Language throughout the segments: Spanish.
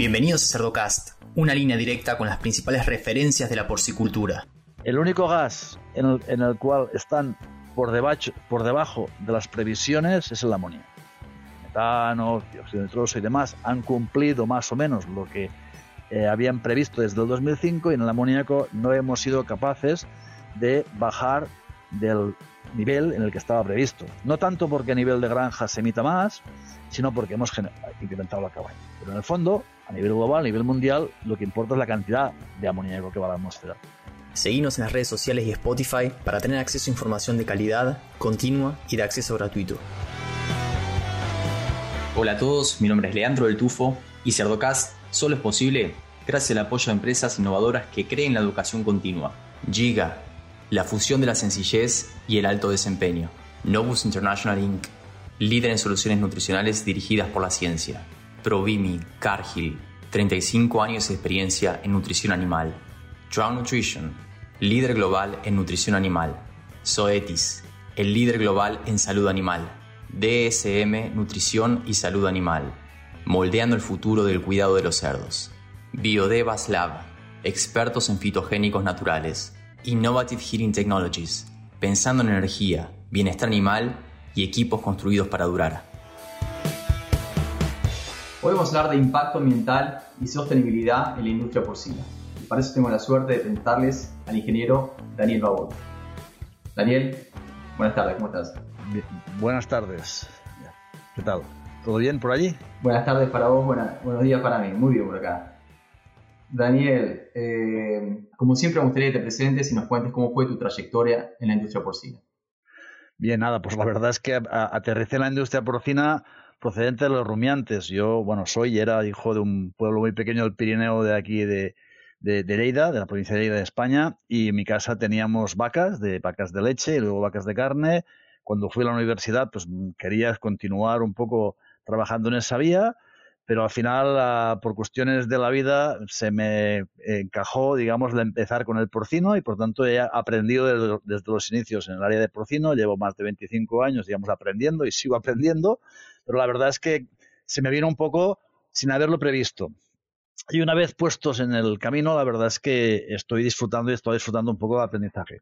Bienvenidos a Cerdocast, una línea directa con las principales referencias de la porcicultura. El único gas en el, cual están por debajo, por debajo de las previsiones es el amonio. Metano, dióxido de nitroso y demás han cumplido más o menos lo que eh, habían previsto desde el 2005 y en el amoníaco no hemos sido capaces de bajar del nivel en el que estaba previsto. No tanto porque a nivel de granja se emita más, sino porque hemos incrementado la cabaña. Pero en el fondo, a nivel global, a nivel mundial, lo que importa es la cantidad de amoníaco que va a la atmósfera. Seguimos en las redes sociales y Spotify para tener acceso a información de calidad, continua y de acceso gratuito. Hola a todos, mi nombre es Leandro del Tufo y Cerdocast solo es posible gracias al apoyo de empresas innovadoras que creen la educación continua. Giga, la fusión de la sencillez y el alto desempeño. Novus International Inc., líder en soluciones nutricionales dirigidas por la ciencia. Provimi, Cargill, 35 años de experiencia en nutrición animal. Drown Nutrition, líder global en nutrición animal. Zoetis, el líder global en salud animal. DSM, nutrición y salud animal. Moldeando el futuro del cuidado de los cerdos. Biodevas Lab, expertos en fitogénicos naturales Innovative Heating Technologies, pensando en energía, bienestar animal y equipos construidos para durar. Hoy vamos a hablar de impacto ambiental y sostenibilidad en la industria porcina. Y para eso tengo la suerte de presentarles al ingeniero Daniel Babot. Daniel, buenas tardes, ¿cómo estás? buenas tardes. ¿Qué tal? ¿Todo bien por allí? Buenas tardes para vos, buenos días para mí. Muy bien por acá. Daniel, eh, como siempre me gustaría que te presentes y nos cuentes cómo fue tu trayectoria en la industria porcina. Bien, nada, pues la verdad es que aterricé en la industria porcina procedente de los rumiantes. Yo, bueno, soy y era hijo de un pueblo muy pequeño del Pirineo de aquí de, de, de, Lleida, de la provincia de Lleida de España, y en mi casa teníamos vacas, de vacas de leche y luego vacas de carne. Cuando fui a la universidad, pues quería continuar un poco trabajando en esa vía pero al final, ah, por cuestiones de la vida, se me encajó, digamos, de empezar con el porcino y por tanto he aprendido desde, los inicios en el área de porcino, llevo más de 25 años, digamos, aprendiendo y sigo aprendiendo, pero la verdad es que se me vino un poco sin haberlo previsto. Y una vez puestos en el camino, la verdad es que estoy disfrutando y estoy disfrutando un poco del aprendizaje.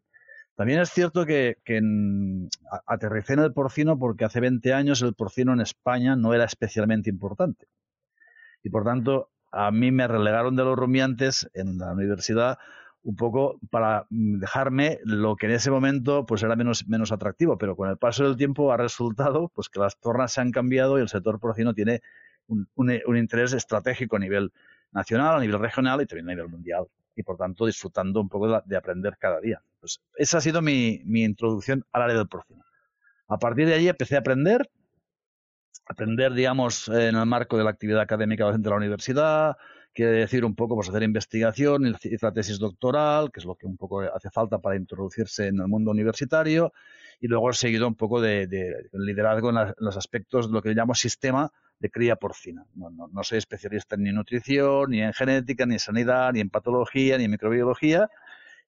También es cierto que, en, aterricé en el porcino porque hace 20 años el porcino en España no era especialmente importante y por tanto a mí me relegaron de los rumiantes en la universidad un poco para dejarme lo que en ese momento pues era menos, menos atractivo, pero con el paso del tiempo ha resultado pues que las tornas se han cambiado y el sector porcino tiene un, un, interés estratégico a nivel nacional, a nivel regional y también a nivel mundial y por tanto disfrutando un poco de, de aprender cada día. Pues esa ha sido mi, mi introducción al área del porcino. A partir de allí empecé a aprender aprender, digamos, en el marco de la actividad académica de la universidad, quiere decir un poco pues hacer investigación, y la tesis doctoral, que es lo que un poco hace falta para introducirse en el mundo universitario, y luego he seguido un poco de, liderazgo en, los aspectos de lo que llamo sistema de cría porcina. No, no, soy especialista ni en nutrición, ni en genética, ni en sanidad, ni en patología, ni en microbiología,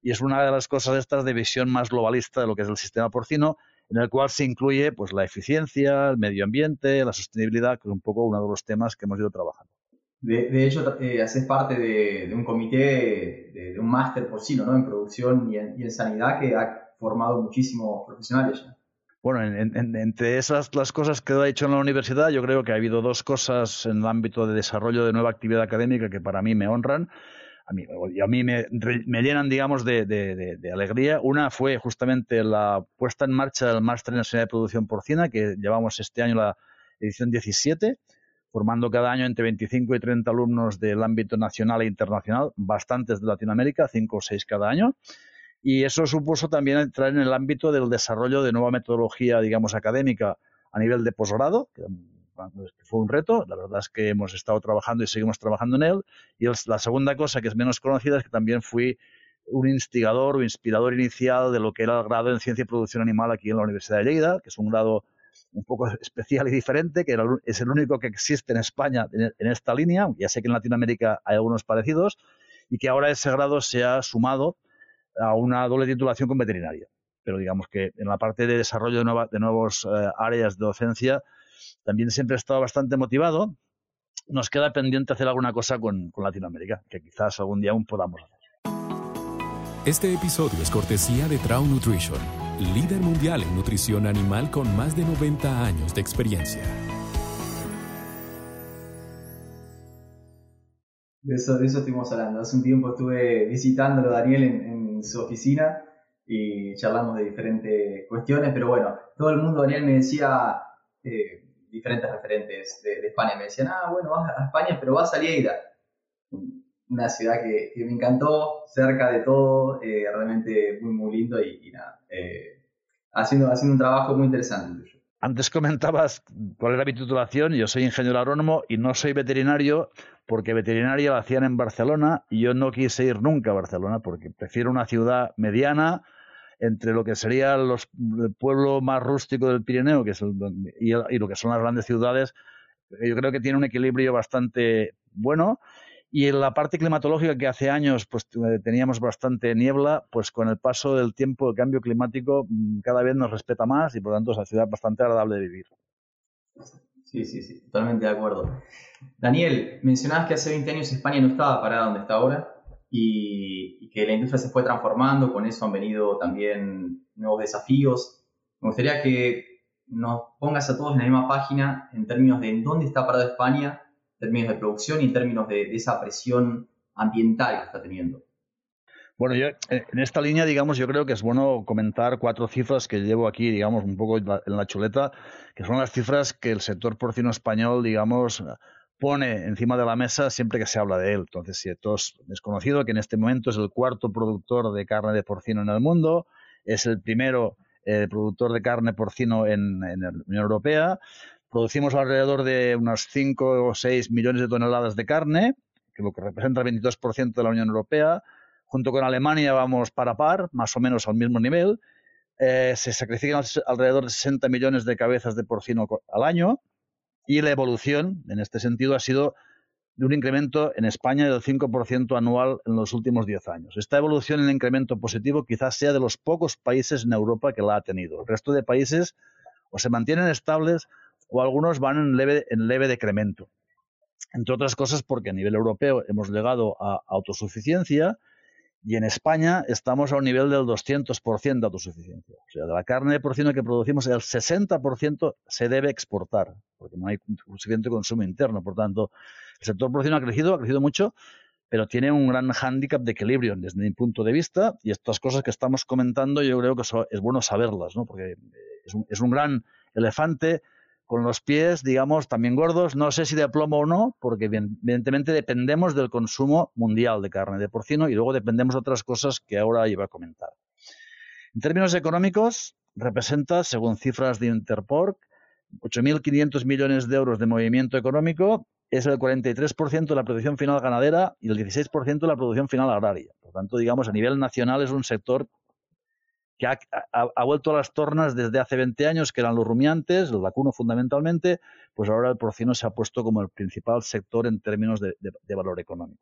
y es una de las cosas estas de visión más globalista de lo que es el sistema porcino, en el cual se incluye pues la eficiencia, el medio ambiente, la sostenibilidad, que es un poco uno de los temas que hemos ido trabajando. De, hecho, eh, haces parte de, un comité, de, un máster porcino ¿no? en producción y en, sanidad que ha formado muchísimos profesionales. Bueno, entre esas las cosas que he hecho en la universidad, yo creo que ha habido dos cosas en el ámbito de desarrollo de nueva actividad académica que para mí me honran a mí, a mí me, llenan, digamos, de, alegría. Una fue justamente la puesta en marcha del Máster en de Producción Porcina, que llevamos este año la edición 17, formando cada año entre 25 y 30 alumnos del ámbito nacional e internacional, bastantes de Latinoamérica, 5 o 6 cada año. Y eso supuso también entrar en el ámbito del desarrollo de nueva metodología, digamos, académica a nivel de posgrado, que fue un reto, la verdad es que hemos estado trabajando y seguimos trabajando en él. Y la segunda cosa que es menos conocida es que también fui un instigador o inspirador inicial de lo que era el grado en Ciencia y Producción Animal aquí en la Universidad de Lleida, que es un grado un poco especial y diferente, que es el único que existe en España en esta línea, ya sé que en Latinoamérica hay algunos parecidos, y que ahora ese grado se ha sumado a una doble titulación con veterinaria. Pero digamos que en la parte de desarrollo de, nuevas de nuevos eh, áreas de docencia también siempre he estado bastante motivado nos queda pendiente hacer alguna cosa con, con Latinoamérica, que quizás algún día aún podamos hacer. Este episodio es cortesía de Trau Nutrition, líder mundial en nutrición animal con más de 90 años de experiencia. De eso, de eso estuvimos hablando. Hace un tiempo estuve visitándolo Daniel en, su oficina y charlamos de diferentes cuestiones, pero bueno, todo el mundo, Daniel me decía, eh, diferentes referentes de, España, me decían, ah, bueno, vas a España, pero vas a Lleida. Una ciudad que, me encantó, cerca de todo, eh, realmente muy, muy lindo y, nada, eh, haciendo, haciendo un trabajo muy interesante. Antes comentabas cuál era mi titulación, yo soy ingeniero agrónomo y no soy veterinario porque veterinaria la hacían en Barcelona y yo no quise ir nunca a Barcelona porque prefiero una ciudad mediana entre lo que sería los, el pueblo más rústico del Pirineo que es y, lo que son las grandes ciudades. Yo creo que tiene un equilibrio bastante bueno. Y en la parte climatológica, que hace años pues teníamos bastante niebla, pues con el paso del tiempo, el cambio climático mm, cada vez nos respeta más y por lo tanto es una ciudad bastante agradable de vivir. Sí, sí, sí, totalmente de acuerdo. Daniel, mencionabas que hace 20 años España no estaba parada donde está ahora y, que la industria se fue transformando, con eso han venido también nuevos desafíos. Me gustaría que nos pongas a todos en la misma página en términos de en dónde está parada España, términos de producción y en términos de, de esa presión ambiental que está teniendo. Bueno, yo eh, en esta línea, digamos, yo creo que es bueno comentar cuatro cifras que llevo aquí, digamos, un poco en la chuleta, que son las cifras que el sector porcino español, digamos, pone encima de la mesa siempre que se habla de él. Entonces, si todos es conocido que en este momento es el cuarto productor de carne de porcino en el mundo, es el primero eh, productor de carne porcino en, en la Unión Europea. Producimos alrededor de unos 5 o 6 millones de toneladas de carne, que lo que representa el 22% de la Unión Europea junto con Alemania vamos para par, más o menos al mismo nivel. Eh, se sacrifican alrededor de 60 millones de cabezas de porcino al año y la evolución, en este sentido, ha sido de un incremento en España del 5% anual en los últimos 10 años. Esta evolución en incremento positivo quizás sea de los pocos países en Europa que la ha tenido. El resto de países o se mantienen estables o algunos van en leve, en leve decremento. Entre otras cosas porque a nivel europeo hemos llegado a autosuficiencia y en España estamos a un nivel del 200% de autosuficiencia. O sea, de la carne de porcino que producimos, el 60% se debe exportar, porque no hay suficiente consumo interno. Por tanto, el sector porcino ha crecido, ha crecido mucho, pero tiene un gran hándicap de equilibrio desde mi punto de vista. Y estas cosas que estamos comentando, yo creo que es bueno saberlas, ¿no? porque es un, es un gran elefante con los pies, digamos, también gordos. No sé si de plomo o no, porque evidentemente dependemos del consumo mundial de carne de porcino y luego dependemos de otras cosas que ahora iba a comentar. En términos económicos, representa, según cifras de Interpork, 8.500 millones de euros de movimiento económico, es el 43% de la producción final ganadera y el 16% de la producción final agraria. Por tanto, digamos, a nivel nacional es un sector que ha, vuelto a las tornas desde hace 20 años, que eran los rumiantes, el vacuno fundamentalmente, pues ahora el porcino se ha puesto como el principal sector en términos de, valor económico.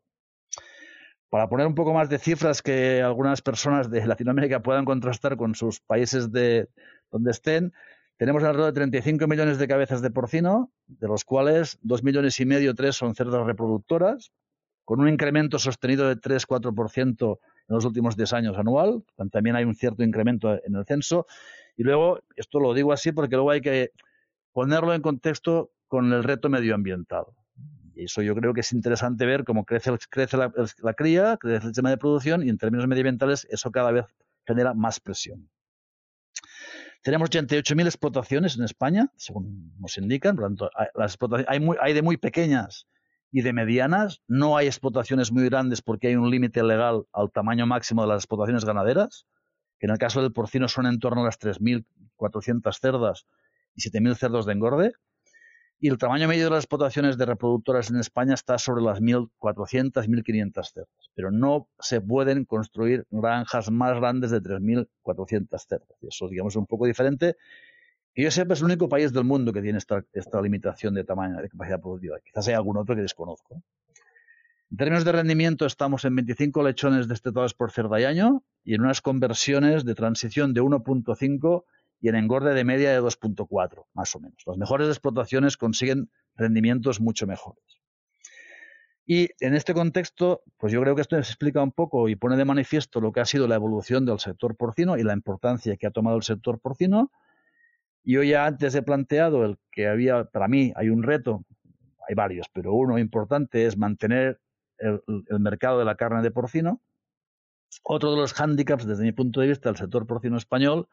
Para poner un poco más de cifras que algunas personas de Latinoamérica puedan contrastar con sus países de donde estén, tenemos alrededor de 35 millones de cabezas de porcino, de los cuales 2 millones y medio, 3 son cerdas reproductoras, con un incremento sostenido de 3-4% en los últimos 10 años anual. También hay un cierto incremento en el censo. Y luego, esto lo digo así porque luego hay que ponerlo en contexto con el reto medioambiental. Y eso yo creo que es interesante ver cómo crece, crece la, cría, crece el sistema de producción y en términos medioambientales eso cada vez genera más presión. Tenemos 88.000 explotaciones en España, según nos indican. Por lo tanto, las hay, hay de muy pequeñas y de medianas. No hay explotaciones muy grandes porque hay un límite legal al tamaño máximo de las explotaciones ganaderas, que en el caso del porcino son en torno a las 3.400 cerdas y 7.000 cerdos de engorde. Y el tamaño medio de las explotaciones de reproductoras en España está sobre las 1.400, 1.500 cerdas. Pero no se pueden construir granjas más grandes de 3.400 cerdas. Y eso, digamos, es un poco diferente y yo sepa, es el único país del mundo que tiene esta, limitación de tamaño, de capacidad productiva. Quizás hay algún otro que desconozco. En términos de rendimiento, estamos en 25 lechones destetados por cerda y año y en unas conversiones de transición de 1.5 y en engorde de media de 2.4, más o menos. Las mejores explotaciones consiguen rendimientos mucho mejores. Y en este contexto, pues yo creo que esto explica un poco y pone de manifiesto lo que ha sido la evolución del sector porcino y la importancia que ha tomado el sector porcino. Yo ya antes he planteado el que había, para mí hay un reto, hay varios, pero uno importante es mantener el, mercado de la carne de porcino. Otro de los hándicaps, desde mi punto de vista, del sector porcino español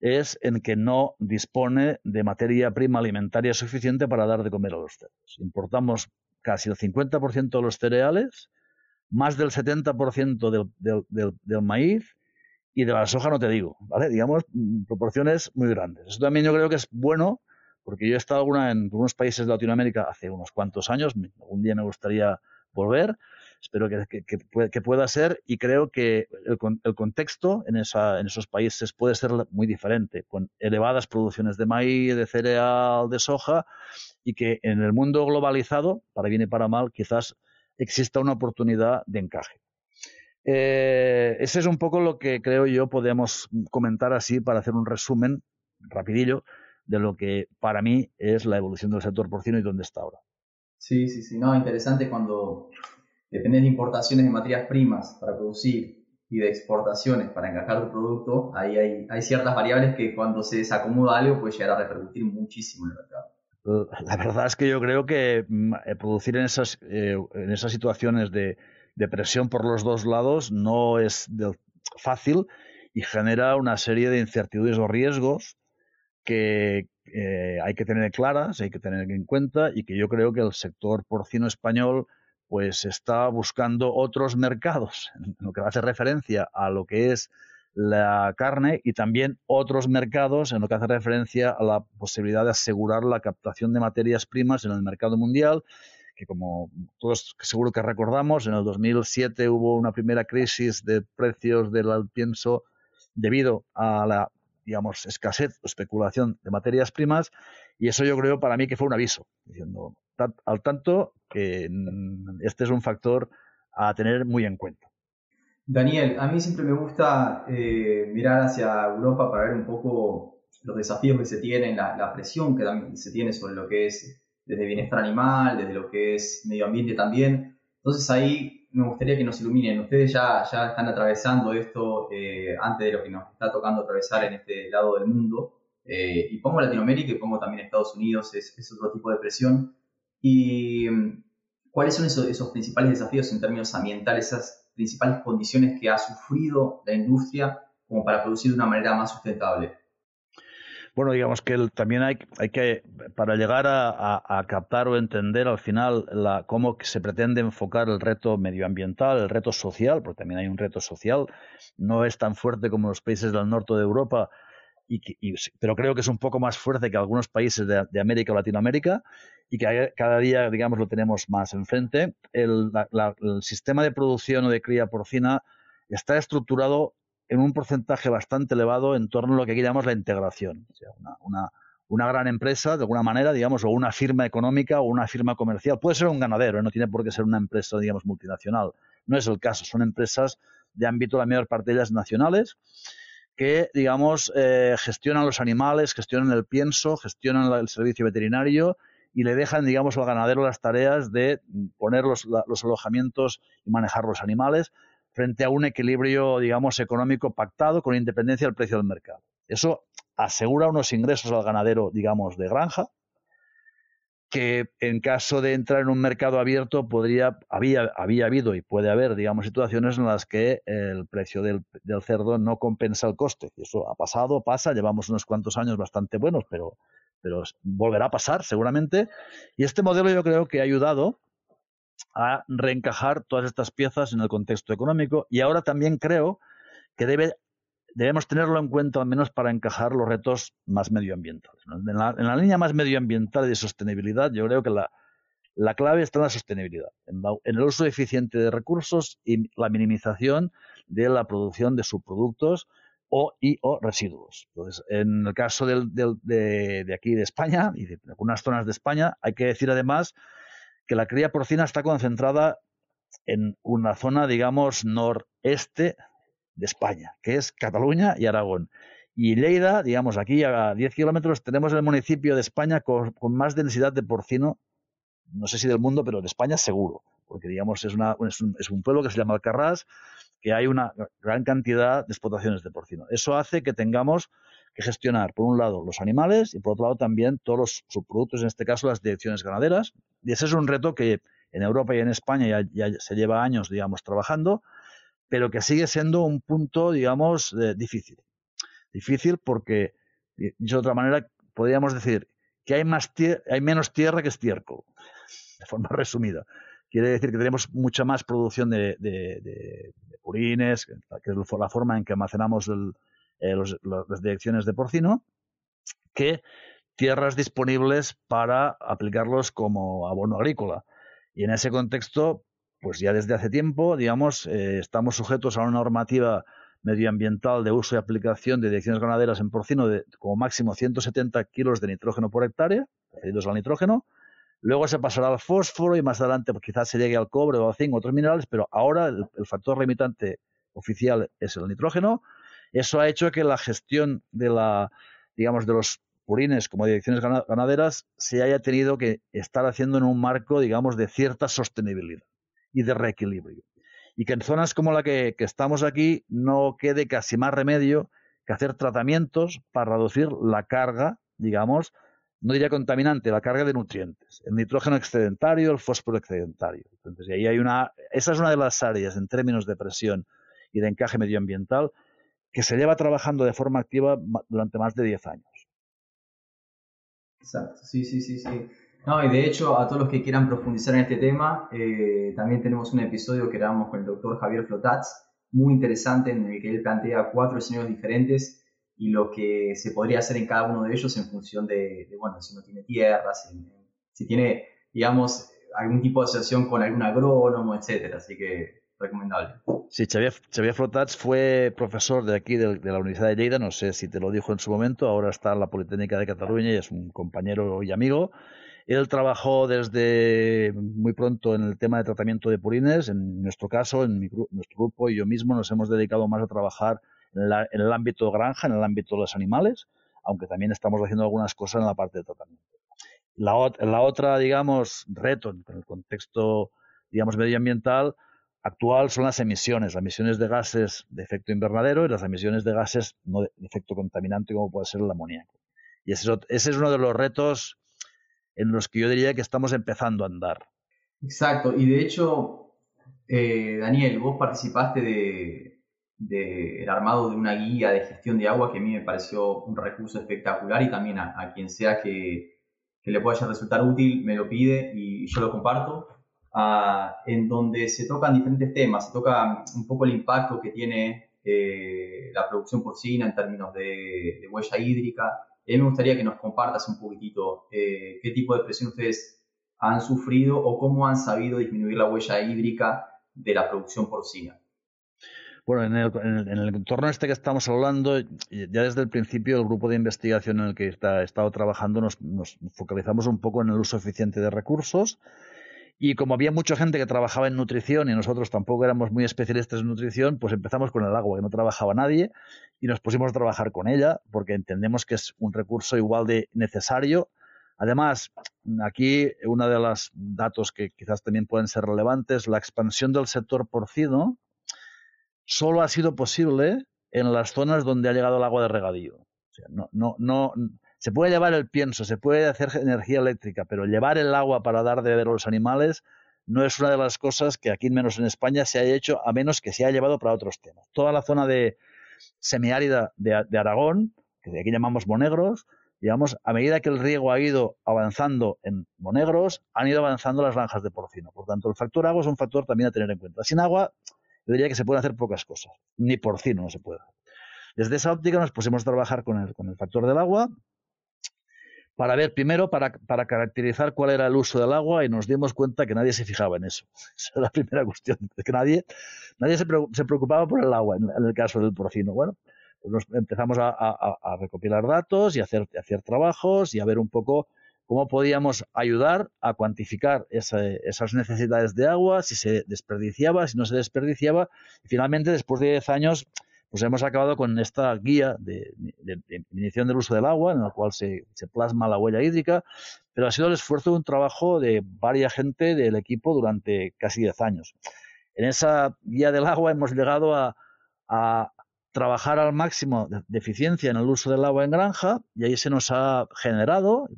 es en que no dispone de materia prima alimentaria suficiente para dar de comer a los cerdos. Importamos casi el 50% de los cereales, más del 70% del, del, del, maíz y de la soja no te digo, ¿vale? Digamos, mm, proporciones muy grandes. Eso también yo creo que es bueno, porque yo he estado alguna en algunos países de Latinoamérica hace unos cuantos años, algún día me gustaría volver, espero que, que, pueda ser y creo que el, el contexto en, esa, en esos países puede ser muy diferente, con elevadas producciones de maíz, de cereal, de soja y que en el mundo globalizado, para bien y para mal, quizás exista una oportunidad de encaje. Eh, ese es un poco lo que creo yo podemos comentar así para hacer un resumen rapidillo de lo que para mí es la evolución del sector porcino y dónde está ahora. Sí, sí, sí, no, interesante cuando depende de importaciones de materias primas para producir y de exportaciones para encajar tu producto, ahí hay, hay ciertas variables que cuando se desacomoda algo puede llegar a repercutir muchísimo en el mercado. La verdad es que yo creo que mm, producir en esas, eh, en esas situaciones de, de, presión por los dos lados no es fácil y genera una serie de incertidumbres o riesgos que eh, hay que tener claras, hay que tener en cuenta y que yo creo que el sector porcino español pues está buscando otros mercados, en lo que hace referencia a lo que es la carne y también otros mercados en lo que hace referencia a la posibilidad de asegurar la captación de materias primas en el mercado mundial, que como todos seguro que recordamos, en el 2007 hubo una primera crisis de precios del pienso debido a la digamos escasez o especulación de materias primas y eso yo creo para mí que fue un aviso diciendo al tanto que este es un factor a tener muy en cuenta. Daniel, a mí siempre me gusta eh, mirar hacia Europa para ver un poco los desafíos que se tienen, la, presión que también se tiene sobre lo que es desde bienestar animal, desde lo que es medio ambiente también. Entonces ahí me gustaría que nos iluminen. Ustedes ya, están atravesando esto eh, antes de lo que nos está tocando atravesar en este lado del mundo. Eh, y pongo Latinoamérica y pongo también Estados Unidos, es, es otro tipo de presión. ¿Y mm, cuáles son esos, esos principales desafíos en términos ambientales, esas principales condiciones que ha sufrido la industria como para producir de una manera más sustentable? Bueno, digamos que también hay, que, para llegar a, captar o entender al final la, cómo se pretende enfocar el reto medioambiental, el reto social, porque también hay un reto social, no es tan fuerte como los países del norte de Europa, pero creo que es un poco más fuerte que algunos países de, América o Latinoamérica y que cada día, digamos, lo tenemos más enfrente. El, el sistema de producción o de cría porcina está estructurado en un porcentaje bastante elevado en torno a lo que aquí llamamos la integración. O sea, una, una, una, gran empresa, de alguna manera, digamos, o una firma económica o una firma comercial. Puede ser un ganadero, ¿eh? no tiene por qué ser una empresa, digamos, multinacional. No es el caso, son empresas de ámbito, la mayor parte de ellas nacionales, que, digamos, eh, gestionan los animales, gestionan el pienso, gestionan el servicio veterinario y le dejan, digamos, al ganadero las tareas de poner los, los, alojamientos y manejar los animales frente a un equilibrio, digamos, económico pactado con independencia del precio del mercado. Eso asegura unos ingresos al ganadero, digamos, de granja, que en caso de entrar en un mercado abierto podría había había habido y puede haber digamos situaciones en las que el precio del, del, cerdo no compensa el coste eso ha pasado pasa llevamos unos cuantos años bastante buenos pero pero volverá a pasar seguramente y este modelo yo creo que ha ayudado a reencajar todas estas piezas en el contexto económico y ahora también creo que debe debemos tenerlo en cuenta al menos para encajar los retos más medioambientales. En, la, línea más medioambiental y de sostenibilidad, yo creo que la, la clave está en la sostenibilidad, en, el uso eficiente de recursos y la minimización de la producción de subproductos o y o residuos. Entonces, en el caso del, del, de, de, aquí de España y de algunas zonas de España, hay que decir además que la cría porcina está concentrada en una zona, digamos, noreste de España, que es Cataluña y Aragón. Y Lleida, digamos, aquí a 10 kilómetros tenemos el municipio de España con, más densidad de porcino, no sé si del mundo, pero de España seguro. porque digamos es, una, un, es un pueblo que se llama Alcarrás, que hay una gran cantidad de explotaciones de porcino. Eso hace que tengamos que gestionar, por un lado, los animales y por otro lado también todos los subproductos, en este caso las direcciones ganaderas. Y ese es un reto que en Europa y en España ya, se lleva años, digamos, trabajando, pero que sigue siendo un punto, digamos, difícil. Difícil porque, de otra manera, podríamos decir que hay, más hay menos tierra que estiércol, de forma resumida. Quiere decir que tenemos mucha más producción de, purines, que es la forma en que almacenamos eh, las direcciones de porcino, que tierras disponibles para aplicarlos como abono agrícola. Y en ese contexto, pues ya desde hace tiempo, digamos, eh, estamos sujetos a una normativa medioambiental de uso y aplicación de direcciones ganaderas en porcino de como máximo 170 kilos de nitrógeno por hectárea, referidos al nitrógeno, Luego se pasará al fósforo y más adelante pues, quizás se llegue al cobre o al zinc, otros minerales, pero ahora el, factor limitante oficial es el nitrógeno. Eso ha hecho que la gestión de la, digamos, de los purines como direcciones ganaderas se haya tenido que estar haciendo en un marco, digamos, de cierta sostenibilidad y de reequilibrio. Y que en zonas como la que estamos aquí no quede casi más remedio que hacer tratamientos para reducir la carga, digamos, no diría contaminante, la carga de nutrientes, el nitrógeno excedentario, el fósforo excedentario. Entonces, y ahí hay una, esa es una de las áreas en términos de presión y de encaje medioambiental que se lleva trabajando de forma activa durante más de 10 años. Exacto, sí, sí, sí, sí. No, y de hecho, a todos los que quieran profundizar en este tema, eh, también tenemos un episodio que grabamos con el doctor Javier Flotats, muy interesante, en el que él plantea cuatro escenarios diferentes y lo que se podría hacer en cada uno de ellos en función de, bueno, si no tiene tierra, si, tiene, digamos, algún tipo de asociación con algún agrónomo, etcétera. Así que recomendable. Sí, Xavier, Xavier Flotats fue profesor de aquí, de, la Universidad de Lleida, no sé si te lo dijo en su momento, ahora está en la Politécnica de Cataluña y es un compañero y amigo. Él trabajó desde muy pronto en el tema de tratamiento de purines. En nuestro caso, en nuestro grupo y yo mismo nos hemos dedicado más a trabajar en, el ámbito granja, en el ámbito de los animales, aunque también estamos haciendo algunas cosas en la parte de tratamiento. La, otra, digamos, reto en el contexto, digamos, medioambiental actual son las emisiones, las emisiones de gases de efecto invernadero y las emisiones de gases no de efecto contaminante como puede ser el amoníaco. Y ese es, uno de los retos en los que yo diría que estamos empezando a andar. Exacto, y de hecho, eh, Daniel, vos participaste de, del armado de una guía de gestión de agua que a mí me pareció un recurso espectacular y también a, quien sea que, le pueda resultar útil me lo pide y yo lo comparto, ah, en donde se tocan diferentes temas, se toca un poco el impacto que tiene eh, la producción porcina en términos de, huella hídrica. a mí me gustaría que nos compartas un poquitito eh, qué tipo de presión ustedes han sufrido o cómo han sabido disminuir la huella hídrica de la producción porcina. Bueno, en el, entorno este que estamos hablando, ya desde el principio el grupo de investigación en el que he estado trabajando nos, focalizamos un poco en el uso eficiente de recursos y como había mucha gente que trabajaba en nutrición y nosotros tampoco éramos muy especialistas en nutrición, pues empezamos con el agua, que no trabajaba nadie, y nos pusimos a trabajar con ella, porque entendemos que es un recurso igual de necesario. Además, aquí uno de los datos que quizás también pueden ser relevantes, la expansión del sector porcino, solo ha sido posible en las zonas donde ha llegado el agua de regadío. no, no, no, se puede llevar el pienso, se puede hacer energía eléctrica, pero llevar el agua para dar de beber a los animales no es una de las cosas que aquí, menos en España, se haya hecho, a menos que se haya llevado para otros temas. Toda la zona de semiárida de, de Aragón, que de aquí llamamos monegros, digamos, a medida que el riego ha ido avanzando en monegros, han ido avanzando las granjas de porcino. Por tanto, el factor agua es un factor también a tener en cuenta. Sin agua, yo diría que se pueden hacer pocas cosas. Ni porcino no se puede. Desde esa óptica nos pusimos a trabajar con el, con el factor del agua para ver primero, para, para, caracterizar cuál era el uso del agua y nos dimos cuenta que nadie se fijaba en eso. Esa es la primera cuestión, que nadie, nadie se, preocupaba por el agua en, el caso del porcino. Bueno, pues nos empezamos a, a, recopilar datos y hacer, hacer trabajos y a ver un poco cómo podíamos ayudar a cuantificar esas necesidades de agua, si se desperdiciaba, si no se desperdiciaba. Y finalmente, después de 10 años, pues hemos acabado con esta guía de, de, del uso del agua, en la cual se, plasma la huella hídrica, pero ha sido el esfuerzo de un trabajo de varias gente del equipo durante casi 10 años. En esa guía del agua hemos llegado a, a trabajar al máximo de eficiencia en el uso del agua en granja y ahí se nos ha generado,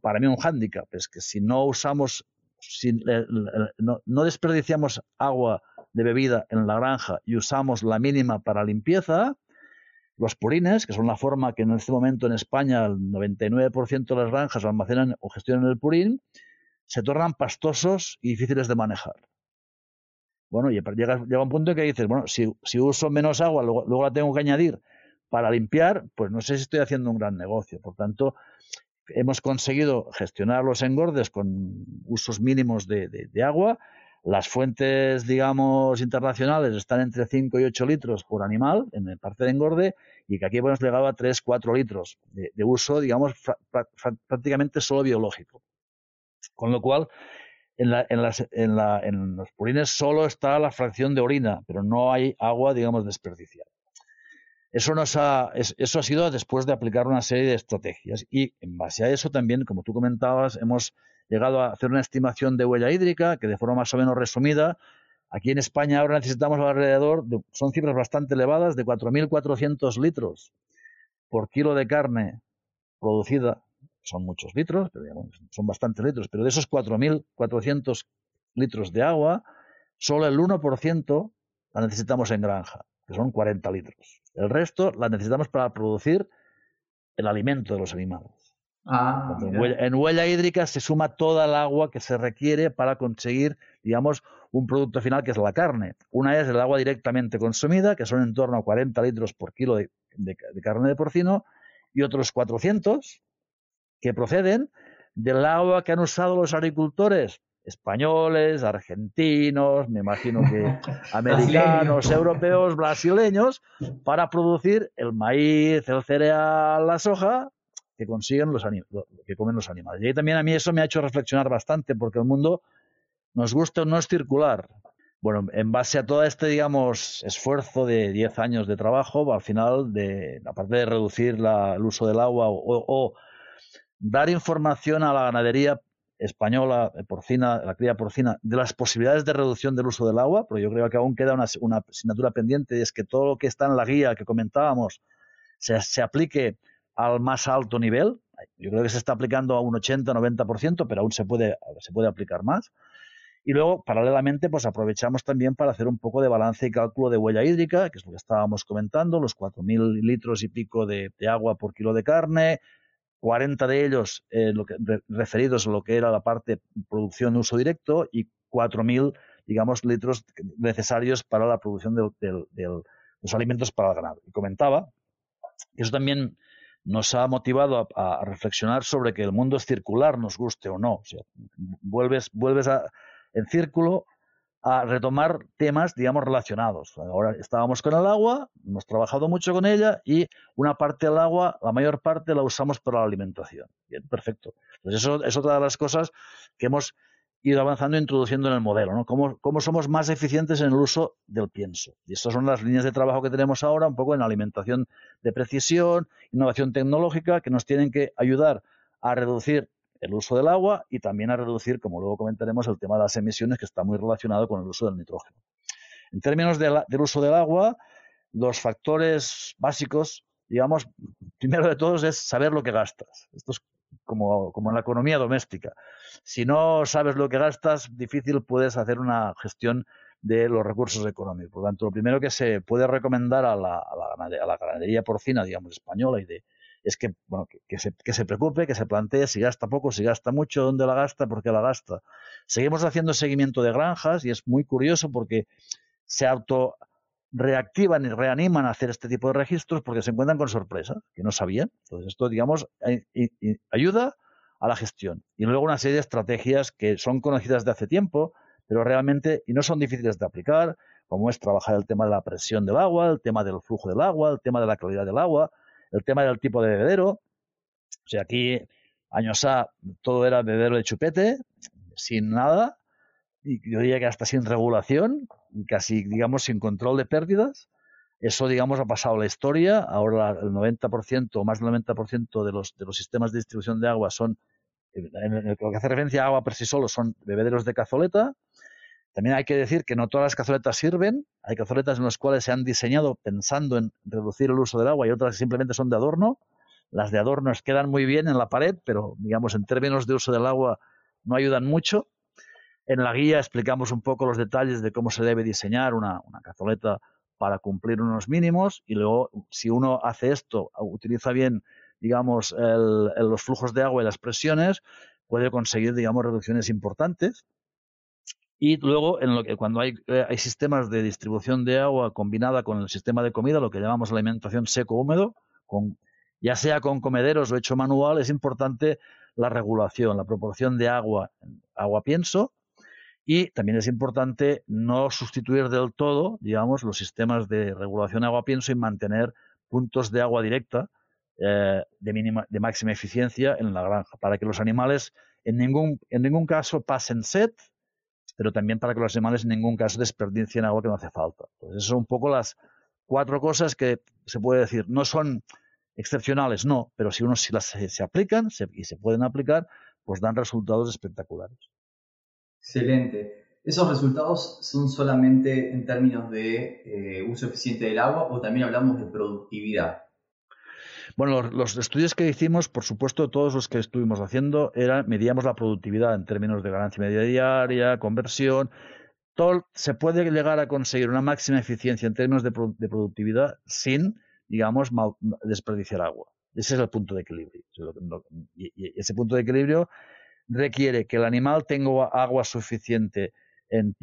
para mí un hándicap, es que si no usamos, si no, no desperdiciamos agua de bebida en la granja y usamos la mínima para limpieza, los purines, que son la forma que en este momento en España el 99% de las granjas almacenan o gestionan el purín, se tornan pastosos y difíciles de manejar. Bueno, y llega, llega un punto en que dices, bueno, si, si uso menos agua, luego, luego, la tengo que añadir para limpiar, pues no sé si estoy haciendo un gran negocio. Por tanto, hemos conseguido gestionar los engordes con usos mínimos de, de, de agua. Las fuentes, digamos, internacionales están entre 5 y 8 litros por animal en el parte de engorde y que aquí hemos llegado a 3, 4 litros de, uso, digamos, prácticamente solo biológico. Con lo cual, en, la, en, las, en, la, en, los purines solo está la fracción de orina, pero no hay agua, digamos, desperdiciada. Eso, nos ha, eso ha sido después de aplicar una serie de estrategias y en base a eso también, como tú comentabas, hemos llegado a hacer una estimación de huella hídrica que de forma más o menos resumida, aquí en España ahora necesitamos alrededor, de, son cifras bastante elevadas, de 4.400 litros por kilo de carne producida son muchos litros, pero son bastantes litros, pero de esos 4.400 litros de agua, solo el 1% la necesitamos en granja, que son 40 litros. El resto la necesitamos para producir el alimento de los animales. Ah, en, huella, en, huella, hídrica se suma toda el agua que se requiere para conseguir, digamos, un producto final que es la carne. Una es el agua directamente consumida, que son en torno a 40 litros por kilo de, de, de carne de porcino, y otros 400 que proceden del agua que han usado los agricultores españoles, argentinos, me imagino que americanos, europeos, brasileños, para producir el maíz, el cereal, la soja que consiguen los que comen los animales. Y también a mí eso me ha hecho reflexionar bastante, porque el mundo nos gusta o no es circular. Bueno, en base a todo este, digamos, esfuerzo de 10 años de trabajo, al final, de, aparte de reducir la, el uso del agua o, o dar información a la ganadería española, eh, porcina, la cría porcina, de las posibilidades de reducción del uso del agua, pero yo creo que aún queda una, una asignatura pendiente y es que todo lo que está en la guía que comentábamos se, se aplique al más alto nivel. Yo creo que se está aplicando a un 80-90%, pero aún se puede, se puede aplicar más. Y luego, paralelamente, pues aprovechamos también para hacer un poco de balance y cálculo de huella hídrica, que es lo que estábamos comentando, los 4.000 litros y pico de, agua por kilo de carne, 40 de ellos eh, lo que, referidos a lo que era la parte producción de uso directo y 4.000, digamos, litros necesarios para la producción de, de, de, los alimentos para el ganado. Y comentaba eso también nos ha motivado a, reflexionar sobre que el mundo es circular, nos guste o no. Vuelves, a, en círculo a retomar temas, digamos, relacionados. Ahora estábamos con el agua, hemos trabajado mucho con ella y una parte del agua, la mayor parte la usamos para la alimentación. Bien, perfecto. Pues eso es otra de las cosas que hemos ido avanzando introduciendo en el modelo, ¿no? Cómo, cómo somos más eficientes en el uso del pienso. Y estas son las líneas de trabajo que tenemos ahora, un poco en alimentación de precisión, innovación tecnológica, que nos tienen que ayudar a reducir el uso del agua y también a reducir, como luego comentaremos, el tema de las emisiones que está muy relacionado con el uso del nitrógeno. En términos de la, del uso del agua, los factores básicos, digamos, primero de todos es saber lo que gastas. Esto es como, como en la economía doméstica. Si no sabes lo que gastas, difícil puedes hacer una gestión de los recursos económicos. Por lo tanto, lo primero que se puede recomendar a la, a la, a ganadería porcina, digamos, española y de, es que, bueno, que, que, se, que se preocupe, que se plantee si gasta poco, si gasta mucho, dónde la gasta, por qué la gasta. Seguimos haciendo seguimiento de granjas y es muy curioso porque se auto reactivan y reaniman a hacer este tipo de registros porque se encuentran con sorpresas que no sabían. Entonces, esto, digamos, ayuda a la gestión. Y luego una serie de estrategias que son conocidas de hace tiempo, pero realmente, y no son difíciles de aplicar, como es trabajar el tema de la presión del agua, el tema del flujo del agua, el tema de la calidad del agua, el tema del tipo de bebedero. O sea, aquí, años A, todo era bebedero de chupete, sin nada, y yo diría que hasta sin regulación, casi, digamos, sin control de pérdidas. Eso, digamos, ha pasado la historia. Ahora el 90% o más del 90% de los, de los sistemas de distribución de agua son, en lo que hace referencia a agua por sí solo, son bebederos de cazoleta. También hay que decir que no todas las cazoletas sirven. Hay cazoletas en las cuales se han diseñado pensando en reducir el uso del agua y otras que simplemente son de adorno. Las de adorno quedan muy bien en la pared, pero digamos en términos de uso del agua no ayudan mucho. En la guía explicamos un poco los detalles de cómo se debe diseñar una, una cazoleta para cumplir unos mínimos y luego si uno hace esto, utiliza bien, digamos, los flujos de agua y las presiones, puede conseguir, digamos, reducciones importantes. Y luego, en lo que, cuando hay, eh, hay sistemas de distribución de agua combinada con el sistema de comida, lo que llamamos alimentación seco-húmedo, ya sea con comederos o hecho manual, es importante la regulación, la proporción de agua, agua pienso, y también es importante no sustituir del todo, digamos, los sistemas de regulación de agua pienso y mantener puntos de agua directa eh, de, mínima, de máxima eficiencia en la granja, para que los animales en ningún, en ningún caso pasen sed, pero también para que los animales en ningún caso desperdicien agua que no hace falta. Entonces, esas son un poco las cuatro cosas que se puede decir. No son excepcionales, no, pero si uno si las se, aplican y se pueden aplicar, pues dan resultados espectaculares. Excelente. ¿Esos resultados son solamente en términos de eh, uso eficiente del agua o también hablamos de productividad? Bueno, los, estudios que hicimos, por supuesto, todos los que estuvimos haciendo, era, medíamos la productividad en términos de ganancia media diaria, conversión. Todo, se puede llegar a conseguir una máxima eficiencia en términos de, productividad sin, digamos, desperdiciar agua. Ese es el punto de equilibrio. Ese punto de equilibrio requiere que el animal tenga agua suficiente en,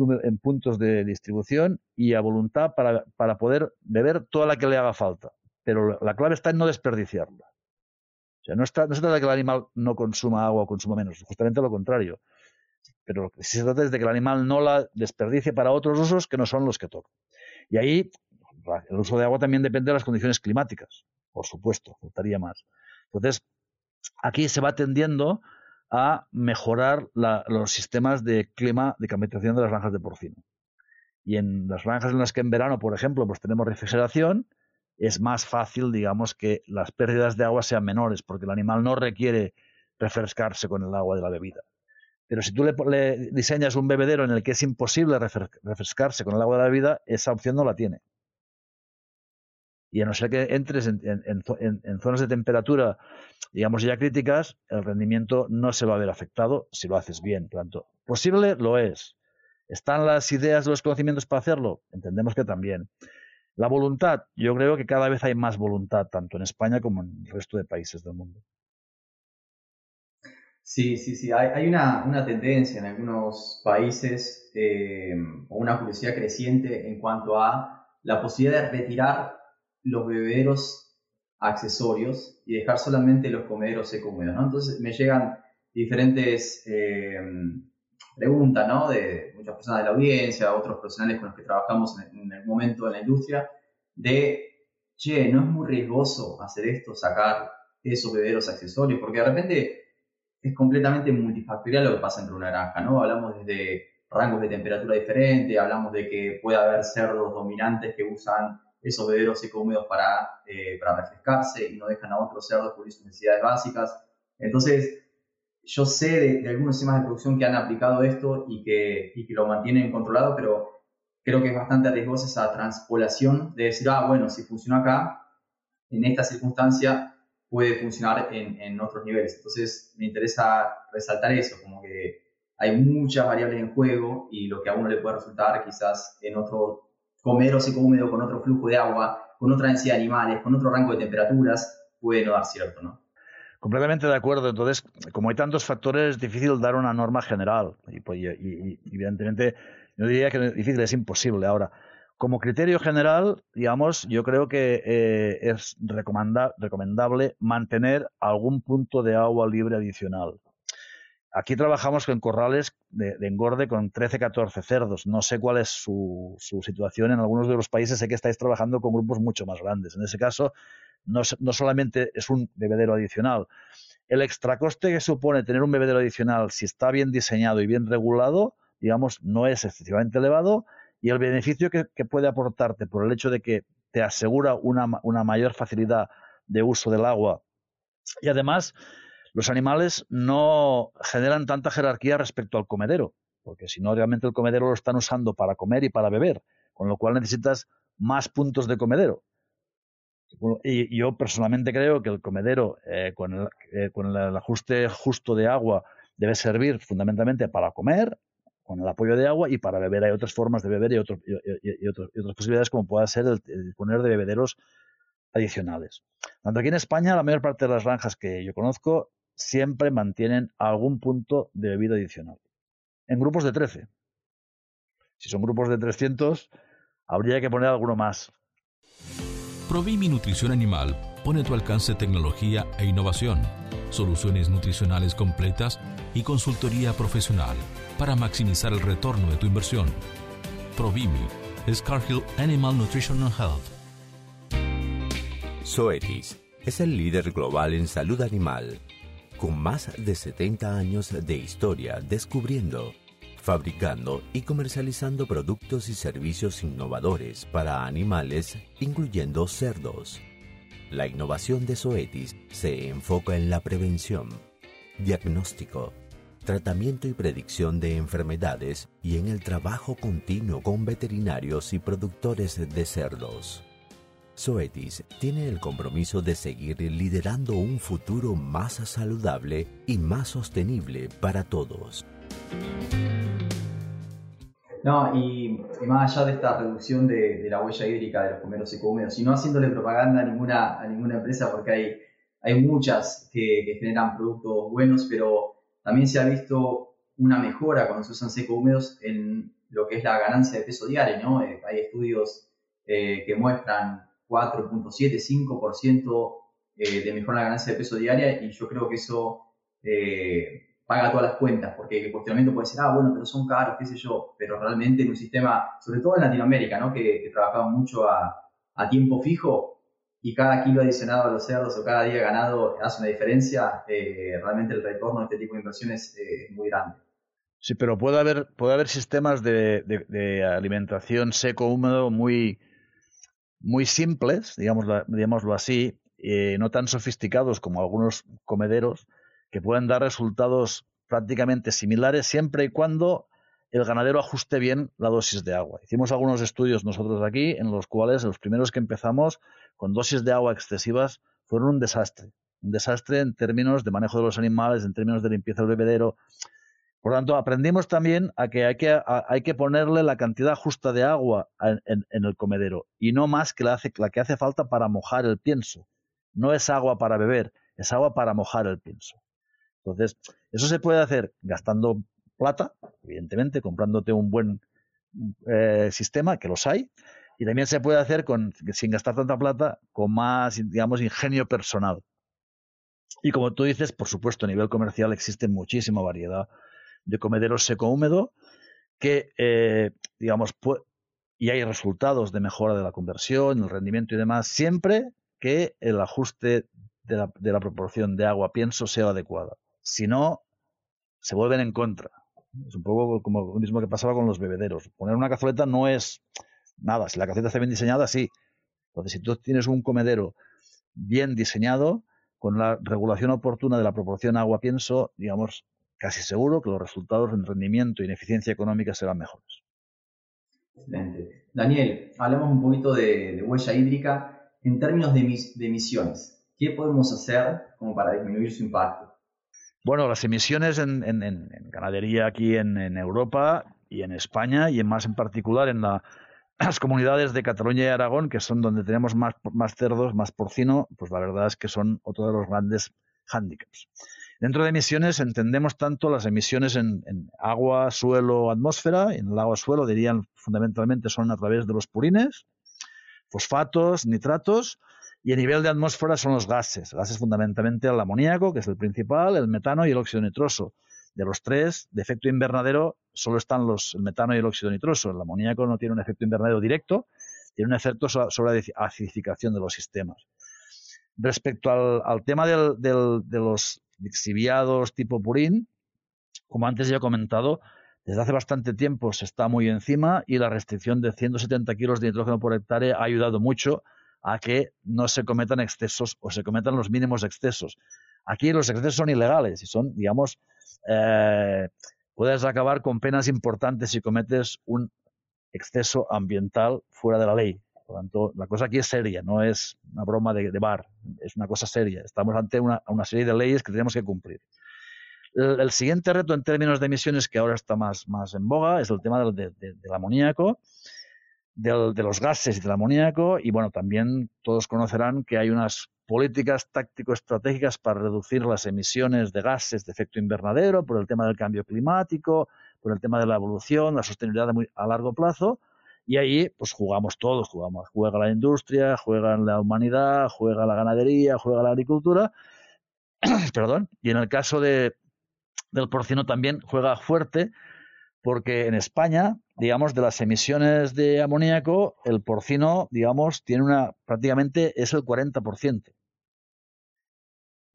puntos de distribución y a voluntad para, poder beber toda la que le haga falta. Pero la clave está en no desperdiciarla. O sea, no, se trata de que el animal no consuma agua o consuma menos, justamente lo contrario. Pero lo que se trata es de que el animal no la desperdicie para otros usos que no son los que toca. Y ahí el uso de agua también depende de las condiciones climáticas, por supuesto, faltaría más. Entonces, aquí se va tendiendo a mejorar los sistemas de clima de climatización de las granjas de porcino. Y en las granjas en las que en verano, por ejemplo, pues tenemos refrigeración, es más fácil, digamos, que las pérdidas de agua sean menores, porque el animal no requiere refrescarse con el agua de la bebida. Pero si tú le, diseñas un bebedero en el que es imposible refrescarse con el agua de la bebida, esa opción no la tiene. Y a no ser que entres en, zonas de temperatura, digamos, ya críticas, el rendimiento no se va a ver afectado si lo haces bien. posible lo es. ¿Están las ideas, los conocimientos para hacerlo? Entendemos que también. La voluntad, yo creo que cada vez hay más voluntad, tanto en España como en el resto de países del mundo. Sí, sí, sí. Hay, una, tendencia en algunos países eh, o una curiosidad creciente en cuanto a la posibilidad de retirar los bebederos accesorios y dejar solamente los comederos seco húmedos, ¿no? Entonces me llegan diferentes eh, preguntas, ¿no? De muchas personas de la audiencia, otros profesionales con los que trabajamos en, el momento en la industria, de, che, ¿no es muy riesgoso hacer esto, sacar esos bebederos accesorios? Porque de repente es completamente multifactorial lo que pasa entre una granja, ¿no? Hablamos desde rangos de temperatura diferentes, hablamos de que puede haber cerdos dominantes que usan esos bebederos húmedos para, eh, para refrescarse y no dejan a otros cerdos cubrir sus necesidades básicas. Entonces, yo sé de, algunos sistemas de producción que han aplicado esto y que, y que lo mantienen controlado, pero creo que es bastante riesgosa esa transpolación de decir, ah, bueno, si funciona acá, en esta circunstancia puede funcionar en, en otros niveles. Entonces, me interesa resaltar eso, como que hay muchas variables en juego y lo que a uno le puede resultar quizás en otro comer o seco húmedo con otro flujo de agua, con otra densidad de animales, con otro rango de temperaturas, puede no dar cierto, ¿no? Completamente de acuerdo. Entonces, como hay tantos factores, es difícil dar una norma general. Y, pues, evidentemente, yo diría que es difícil, es imposible. Ahora, como criterio general, digamos, yo creo que eh, es recomendable mantener algún punto de agua libre adicional. Aquí trabajamos con corrales de, engorde con 13, 14 cerdos. No sé cuál es su, situación en algunos de los países. Sé que estáis trabajando con grupos mucho más grandes. En ese caso, no, solamente es un bebedero adicional. El extracoste que supone tener un bebedero adicional, si está bien diseñado y bien regulado, digamos, no es excesivamente elevado. Y el beneficio que, puede aportarte por el hecho de que te asegura una, una mayor facilidad de uso del agua y además los animales no generan tanta jerarquía respecto al comedero, porque si no realmente el comedero lo están usando para comer y para beber, con lo cual necesitas más puntos de comedero. Y yo personalmente creo que el comedero eh, con, el, eh, con, el, ajuste justo de agua debe servir fundamentalmente para comer, con el apoyo de agua, y para beber. Hay otras formas de beber y, y, otras posibilidades como pueda ser el, el, poner de bebederos adicionales. Tanto aquí en España, la mayor parte de las granjas que yo conozco siempre mantienen algún punto de bebida adicional. En grupos de 13. Si son grupos de 300, habría que poner alguno más. Provimi Nutrición Animal pone a tu alcance tecnología e innovación, soluciones nutricionales completas y consultoría profesional para maximizar el retorno de tu inversión. Provimi es Cargill Animal Nutrition and Health. Zoetis es el líder global en salud animal, con más de 70 años de historia descubriendo fabricando y comercializando productos y servicios innovadores para animales, incluyendo cerdos. La innovación de Zoetis se enfoca en la prevención, diagnóstico, tratamiento y predicción de enfermedades y en el trabajo continuo con veterinarios y productores de cerdos. Zoetis tiene el compromiso de seguir liderando un futuro más saludable y más sostenible para todos. No, y, y, más allá de esta reducción de, la huella hídrica de los comeros secos y no haciéndole propaganda a ninguna, a ninguna empresa, porque hay, hay muchas que, que, generan productos buenos, pero también se ha visto una mejora cuando se usan seco húmedos en lo que es la ganancia de peso diario, ¿no? Eh, hay estudios eh, que muestran 4.7, 5% eh, de mejora en la ganancia de peso diaria y yo creo que eso eh, paga todas las cuentas, porque el cuestionamiento puede ser, ah, bueno, pero son caros, qué sé yo, pero realmente en un sistema, sobre todo en Latinoamérica, ¿no? que, que trabajamos mucho a, tiempo fijo y cada kilo adicionado a los cerdos o cada día ganado hace una diferencia, eh, realmente el retorno de este tipo de inversiones es muy grande. Sí, pero puede haber, puede haber sistemas de alimentación seco-húmedo muy, muy simples, digámoslo, digámoslo así, no tan sofisticados como algunos comederos, que pueden dar resultados prácticamente similares siempre y cuando el ganadero ajuste bien la dosis de agua. Hicimos algunos estudios nosotros aquí en los cuales los primeros que empezamos con dosis de agua excesivas fueron un desastre. Un desastre en términos de manejo de los animales, en términos de limpieza del bebedero. Por lo tanto, aprendimos también a que hay que, hay que ponerle la cantidad justa de agua en el comedero y no más que la, hace, la que hace falta para mojar el pienso. No es agua para beber, es agua para mojar el pienso. Entonces, eso se puede hacer gastando plata, evidentemente, comprándote un buen eh, sistema, que los hay, y también se puede hacer con, sin gastar tanta plata, con más, digamos, ingenio personal. Y como tú dices, por supuesto, a nivel comercial existe muchísima variedad de comederos seco-húmedo que, eh, digamos, y hay resultados de mejora de la conversión, el rendimiento y demás, siempre que el ajuste de la, de la proporción de agua-pienso sea adecuada. Si no, se vuelven en contra. Es un poco como lo mismo que pasaba con los bebederos. Poner una cazoleta no es nada. Si la cazoleta está bien diseñada, sí. Entonces, si tú tienes un comedero bien diseñado, con la regulación oportuna de la proporción agua-pienso, digamos, casi seguro que los resultados en rendimiento y en eficiencia económica serán mejores. Excelente. Daniel, hablemos un poquito de, de huella hídrica en términos de, mis, de emisiones. ¿Qué podemos hacer como para disminuir su impacto? Bueno, las emisiones en, en, en ganadería aquí en, en, Europa y en España y en más en particular en la, las comunidades de Cataluña y Aragón, que son donde tenemos más, más cerdos, más porcino, pues la verdad es que son otro de los grandes hándicaps. Dentro de emisiones entendemos tanto las emisiones en, agua, suelo, atmósfera. En el agua, suelo dirían fundamentalmente son a través de los purines, fosfatos, nitratos y a nivel de atmósfera son los gases. Gases fundamentalmente el amoníaco, que es el principal, el metano y el óxido nitroso. De los tres, de efecto invernadero, solo están los, el metano y el óxido nitroso. El amoníaco no tiene un efecto invernadero directo, tiene un efecto sobre la acidificación de los sistemas. Respecto al, al tema del, del, de los lixiviados tipo purín, como antes ya he comentado, desde hace bastante tiempo se está muy encima y la restricción de 170 kilos de nitrógeno por hectárea ha ayudado mucho a que no se cometan excesos o se cometan los mínimos excesos. Aquí los excesos son ilegales y son, digamos, eh, puedes acabar con penas importantes si cometes un exceso ambiental fuera de la ley. Por lo tanto, la cosa aquí es seria, no es una broma de, bar, es una cosa seria. Estamos ante una, serie de leyes que tenemos que cumplir. El, siguiente reto en términos de emisiones que ahora está más, más en boga es el tema del, del amoníaco de los gases y del amoníaco y bueno, también todos conocerán que hay unas políticas táctico-estratégicas para reducir las emisiones de gases de efecto invernadero por el tema del cambio climático, por el tema de la evolución, la sostenibilidad a largo plazo y ahí pues jugamos todos, jugamos, juega la industria, juega la humanidad, juega la ganadería, juega la agricultura, perdón, y en el caso de, del porcino también juega fuerte porque en España, digamos, de las emisiones de amoníaco, el porcino, digamos, tiene una, prácticamente es el 40%.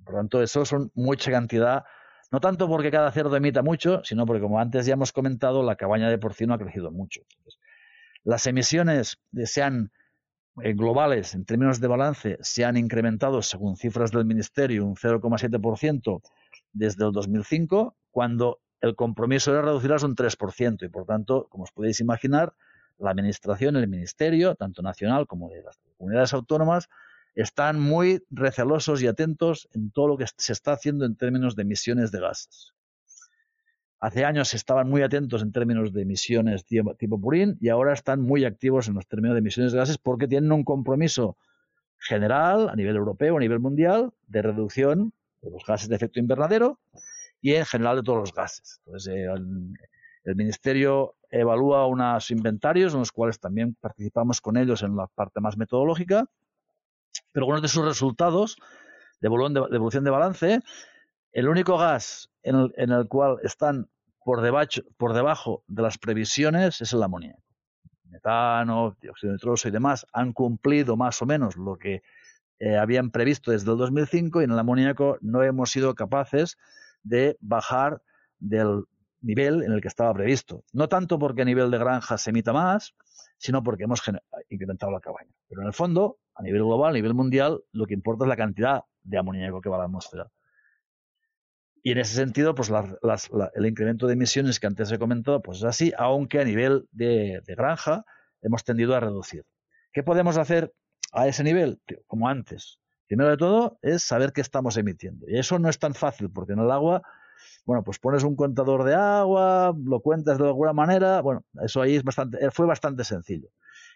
Por lo tanto, eso son mucha cantidad, no tanto porque cada cerdo emita mucho, sino porque, como antes ya hemos comentado, la cabaña de porcino ha crecido mucho. Las emisiones sean eh, globales, en términos de balance, se han incrementado, según cifras del Ministerio, un 0,7% desde el 2005, cuando el compromiso era reducirlas un 3% y, por tanto, como os podéis imaginar, la Administración, el Ministerio, tanto nacional como de las comunidades autónomas, están muy recelosos y atentos en todo lo que se está haciendo en términos de emisiones de gases. Hace años estaban muy atentos en términos de emisiones tipo Purín y ahora están muy activos en los términos de emisiones de gases porque tienen un compromiso general a nivel europeo, a nivel mundial, de reducción de los gases de efecto invernadero y en general de todos los gases. Eh, el, Ministerio evalúa unos inventarios en los cuales también participamos con ellos en la parte más metodológica, pero uno de sus resultados de evolución de, balance, el único gas en el, cual están por debajo, por debajo de las previsiones es el amoníaco. Metano, dióxido nitroso y demás han cumplido más o menos lo que eh, habían previsto desde el 2005 y en el amoníaco no hemos sido capaces de bajar del nivel en el que estaba previsto. No tanto porque a nivel de granja se emita más, sino porque hemos incrementado la cabaña. Pero en el fondo, a nivel global, a nivel mundial, lo que importa es la cantidad de amoníaco que va a la atmósfera. Y en ese sentido, pues el incremento de emisiones que antes he comentado, pues es así, aunque a nivel de, de granja hemos tendido a reducir. ¿Qué podemos hacer a ese nivel? Como antes, Primero de todo es saber qué estamos emitiendo. Y eso no es tan fácil, porque en el agua, bueno, pues pones un contador de agua, lo cuentas de alguna manera, bueno, eso ahí es bastante, eh, fue bastante sencillo.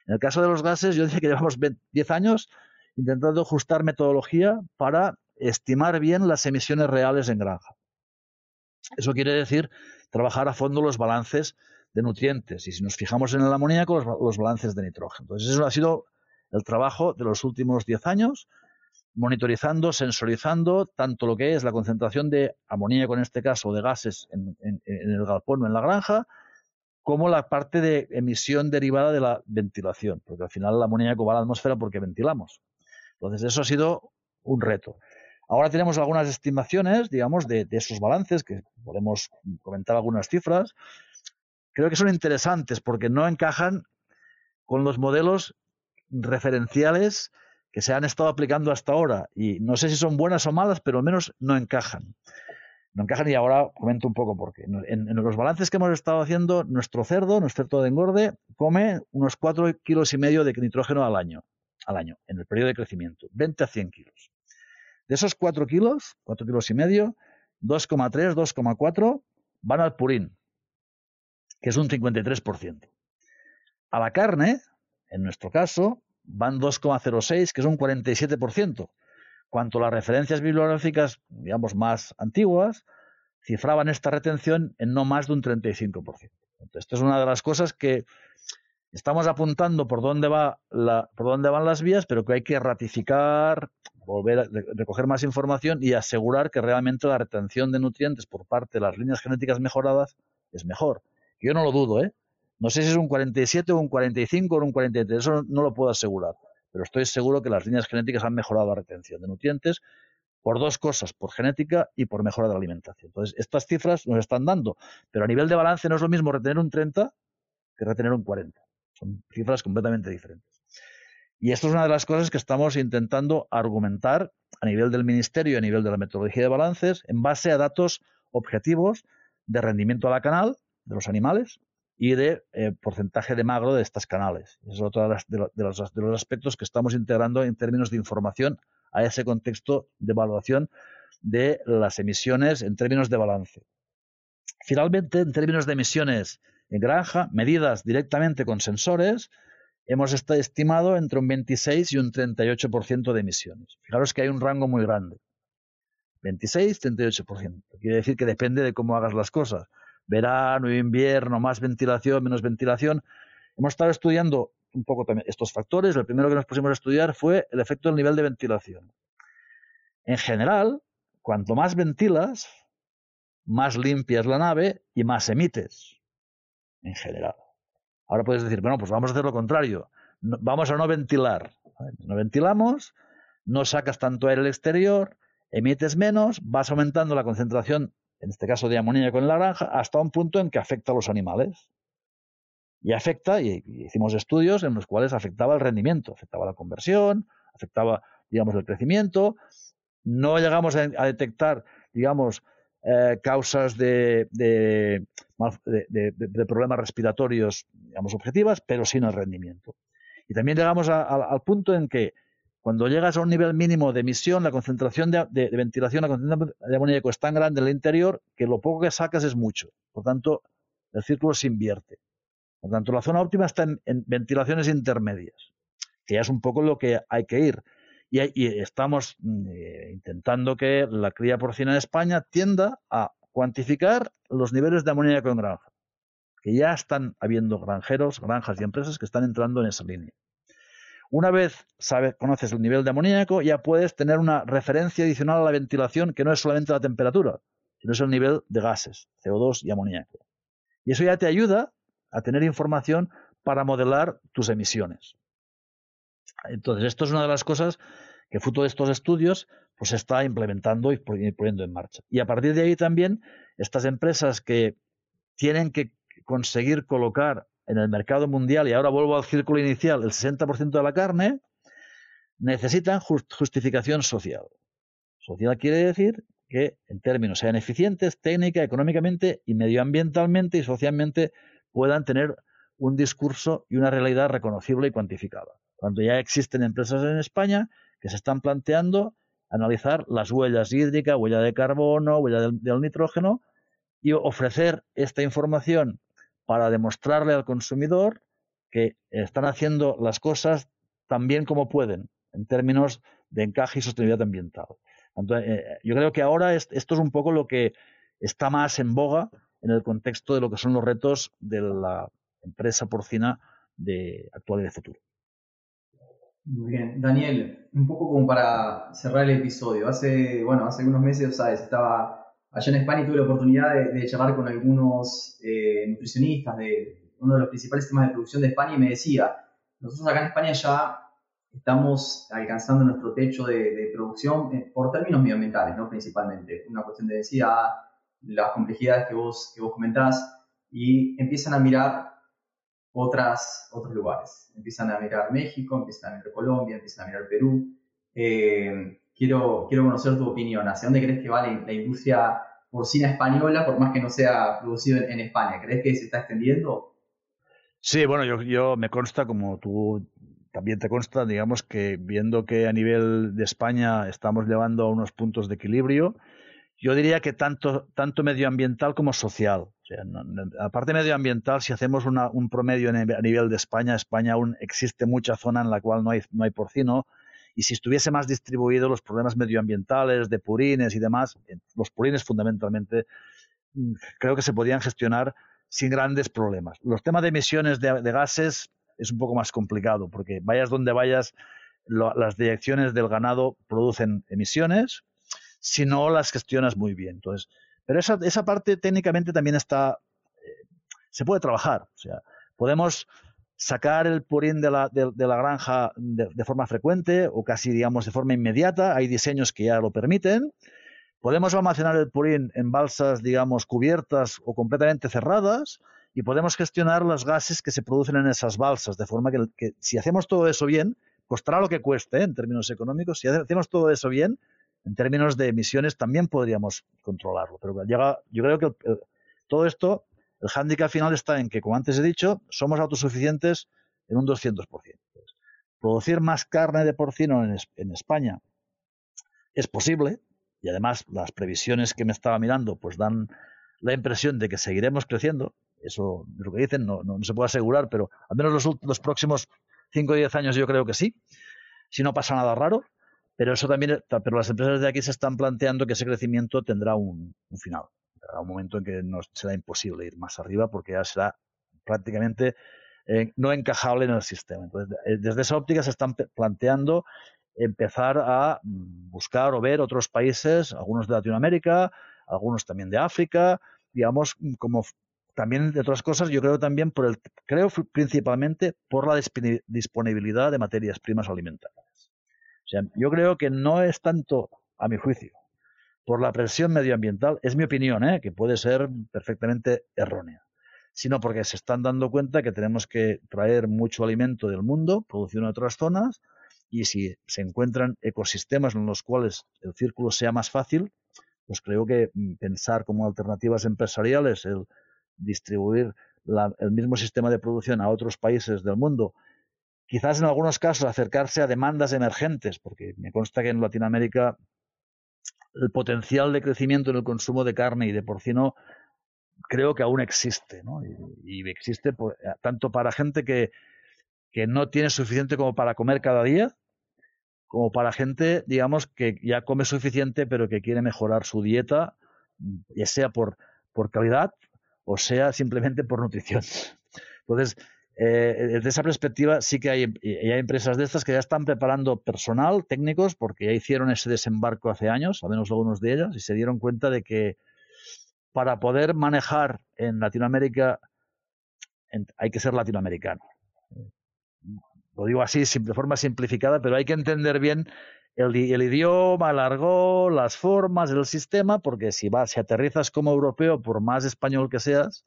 En el caso de los gases, yo dije que llevamos 10 años intentando ajustar metodología para estimar bien las emisiones reales en granja. Eso quiere decir trabajar a fondo los balances de nutrientes y si nos fijamos en el amoníaco, los, balances de nitrógeno. Entonces, eso ha sido el trabajo de los últimos 10 años monitorizando, sensorizando tanto lo que es la concentración de amoníaco, en este caso, de gases en, el galpón o en la granja, como la parte de emisión derivada de la ventilación, porque al final el amoníaco va a la atmósfera porque ventilamos. Entonces, eso ha sido un reto. Ahora tenemos algunas estimaciones, digamos, de, esos balances, que podemos comentar algunas cifras. Creo que son interesantes porque no encajan con los modelos referenciales que se han estado aplicando hasta ahora y no sé si son buenas o malas, pero al menos no encajan. No encajan y ahora comento un poco por qué. En, los balances que hemos estado haciendo, nuestro cerdo, nuestro cerdo de engorde, come unos 4 kilos y medio de nitrógeno al año, al año, en el periodo de crecimiento, 20 a 100 kilos. De esos 4 kilos, 4 kilos y medio, 2,3, 2,4 van al purín, que es un 53%. A la carne, en nuestro caso, van 2,06, que es un 47%. Cuanto las referencias bibliográficas, digamos, más antiguas, cifraban esta retención en no más de un 35%. Entonces, esto es una de las cosas que estamos apuntando por dónde, va la, por dónde van las vías, pero que hay que ratificar, volver a recoger más información y asegurar que realmente la retención de nutrientes por parte de las líneas genéticas mejoradas es mejor. Yo no lo dudo, ¿eh? No sé si es un 47 o un 45 o un 43, eso no, lo puedo asegurar, pero estoy seguro que las líneas genéticas han mejorado la retención de nutrientes por dos cosas, por genética y por mejora de la alimentación. Entonces, estas cifras nos están dando, pero a nivel de balance no es lo mismo retener un 30 que retener un 40. Son cifras completamente diferentes. Y esto es una de las cosas que estamos intentando argumentar a nivel del Ministerio y a nivel de la metodología de balances en base a datos objetivos de rendimiento a la canal de los animales y de eh, porcentaje de magro de estas canales. Es otro de, de, los, de, los, aspectos que estamos integrando en términos de información a ese contexto de evaluación de las emisiones en términos de balance. Finalmente, en términos de emisiones en granja, medidas directamente con sensores, hemos estimado entre un 26 y un 38% de emisiones. Fijaros que hay un rango muy grande. 26, 38%. Quiere decir que depende de cómo hagas las cosas. Verano, invierno, más ventilación, menos ventilación. Hemos estado estudiando un poco también estos factores. El primero que nos pusimos a estudiar fue el efecto del nivel de ventilación. En general, cuanto más ventilas, más limpia es la nave y más emites. En general. Ahora puedes decir, bueno, pues vamos a hacer lo contrario. vamos a no ventilar. No ventilamos, no sacas tanto aire al exterior, emites menos, vas aumentando la concentración, en este caso de amoníaco en la granja, hasta un punto en que afecta a los animales. Y afecta, y, hicimos estudios en los cuales afectaba el rendimiento, afectaba la conversión, afectaba, digamos, el crecimiento. No llegamos a, detectar, digamos, eh, causas de, de, problemas respiratorios, digamos, objetivas, pero sin el rendimiento. Y también llegamos al punto en que cuando llegas a un nivel mínimo de emisión, la concentración de, ventilación, la concentración de amoníaco es tan grande en el interior que lo poco que sacas es mucho. Por tanto, el círculo se invierte. Por tanto, la zona óptima está en, ventilaciones intermedias, que ya es un poco lo que hay que ir. Y, estamos mm, eh, intentando que la cría porcina en España tienda a cuantificar los niveles de amoníaco en granja, que ya están habiendo granjeros, granjas y empresas que están entrando en esa línea. Una vez sabes, conoces el nivel de amoníaco, ya puedes tener una referencia adicional a la ventilación que no es solamente la temperatura, sino es el nivel de gases, CO2 y amoníaco. Y eso ya te ayuda a tener información para modelar tus emisiones. Entonces, esto es una de las cosas que fruto de estos estudios pues se está implementando y poniendo en marcha. Y a partir de ahí también estas empresas que tienen que conseguir colocar en el mercado mundial, y ahora vuelvo al círculo inicial, el 60% de la carne, necesitan justificación social. Social quiere decir que en términos sean eficientes técnica, económicamente y medioambientalmente y socialmente puedan tener un discurso y una realidad reconocible y cuantificada. Cuando ya existen empresas en España que se están planteando analizar las huellas hídricas, huella de carbono, huella del nitrógeno y ofrecer esta información para demostrarle al consumidor que están haciendo las cosas tan bien como pueden en términos de encaje y sostenibilidad ambiental. Eh, yo creo que ahora esto es un poco lo que está más en boga en el contexto de lo que son los retos de la empresa porcina de actual y de futuro. Muy bien. Daniel, un poco como para cerrar el episodio. Hace, bueno, hace unos meses, sabes, estaba allá en España tuve la oportunidad de, charlar con algunos eh, nutricionistas de uno de los principales sistemas de producción de España y me decía, nosotros acá en España ya estamos alcanzando nuestro techo de, producción eh, por términos medioambientales, ¿no? principalmente. Una cuestión de densidad, las complejidades que vos, que vos comentás, y empiezan a mirar otras, otros lugares. Empiezan a mirar México, empiezan a mirar Colombia, empiezan a mirar Perú. Eh, quiero, quiero conocer tu opinión. ¿Hacia dónde crees que va la, industria porcina española, por más que no sea producido en, España? ¿Crees que se está extendiendo? Sí, bueno, yo, yo me consta, como tú también te consta, digamos que viendo que a nivel de España estamos llevando a unos puntos de equilibrio, yo diría que tanto, medioambiental como social. Aparte medioambiental, si hacemos un promedio a nivel de España, España aún existe mucha zona en la cual no hay, no hay porcino, y si estuviese más distribuido los problemas medioambientales, de purines y demás, los purines fundamentalmente, mm, creo que se podían gestionar sin grandes problemas. Los temas de emisiones de, gases es un poco más complicado, porque vayas donde vayas, las direcciones del ganado producen emisiones, si no las gestionas muy bien. Entonces, pero esa, esa parte técnicamente también está, eh, se puede trabajar. O sea, podemos sacar el purín de la, de, la granja de, forma frecuente o casi, digamos, de forma inmediata. Hay diseños que ya lo permiten. Podemos almacenar el purín en balsas, digamos, cubiertas o completamente cerradas y podemos gestionar los gases que se producen en esas balsas, de forma que, si hacemos todo eso bien, costará lo que cueste ¿eh? en términos económicos. Si hacemos todo eso bien, en términos de emisiones también podríamos controlarlo. Pero llega, yo creo que todo esto, el hándicap final está en que, como antes he dicho, somos autosuficientes en un 200%. Producir más carne de porcino en, España es posible y además las previsiones que me estaba mirando pues dan la impresión de que seguiremos creciendo. Eso es lo que dicen, no, se puede asegurar, pero al menos los, los próximos 5 o 10 años yo creo que sí, si no pasa nada raro. Pero eso también, pero las empresas de aquí se están planteando que ese crecimiento tendrá un, final. Habrá un momento en que no será imposible ir más arriba porque ya será prácticamente eh, no encajable en el sistema. Entonces, eh, desde esa óptica se están planteando empezar a mm, buscar o ver otros países, algunos de Latinoamérica, algunos también de África, digamos, como también de otras cosas, yo creo también por el, creo principalmente por la disponibilidad de materias primas alimentarias. Yo creo que no es tanto, a mi juicio, por la presión medioambiental, es mi opinión, ¿eh? que puede ser perfectamente errónea, sino porque se están dando cuenta que tenemos que traer mucho alimento del mundo, producido en otras zonas, y si se encuentran ecosistemas en los cuales el círculo sea más fácil, pues creo que mm, pensar como alternativas empresariales el distribuir el mismo sistema de producción a otros países del mundo quizás en algunos casos acercarse a demandas emergentes, porque me consta que en Latinoamérica el potencial de crecimiento en el consumo de carne y de porcino creo que aún existe, ¿no? Y, existe tanto para gente que, que no tiene suficiente como para comer cada día, como para gente, digamos, que ya come suficiente pero que quiere mejorar su dieta, ya sea por, por calidad o sea simplemente por nutrición. Entonces, eh, desde esa perspectiva sí que hay, hay, empresas de estas que ya están preparando personal, técnicos, porque ya hicieron ese desembarco hace años, al menos algunos de ellas, y se dieron cuenta de que para poder manejar en Latinoamérica hay que ser latinoamericano. Lo digo así de forma simplificada, pero hay que entender bien el, el idioma, el argot, las formas, el sistema, porque si vas, si aterrizas como europeo, por más español que seas,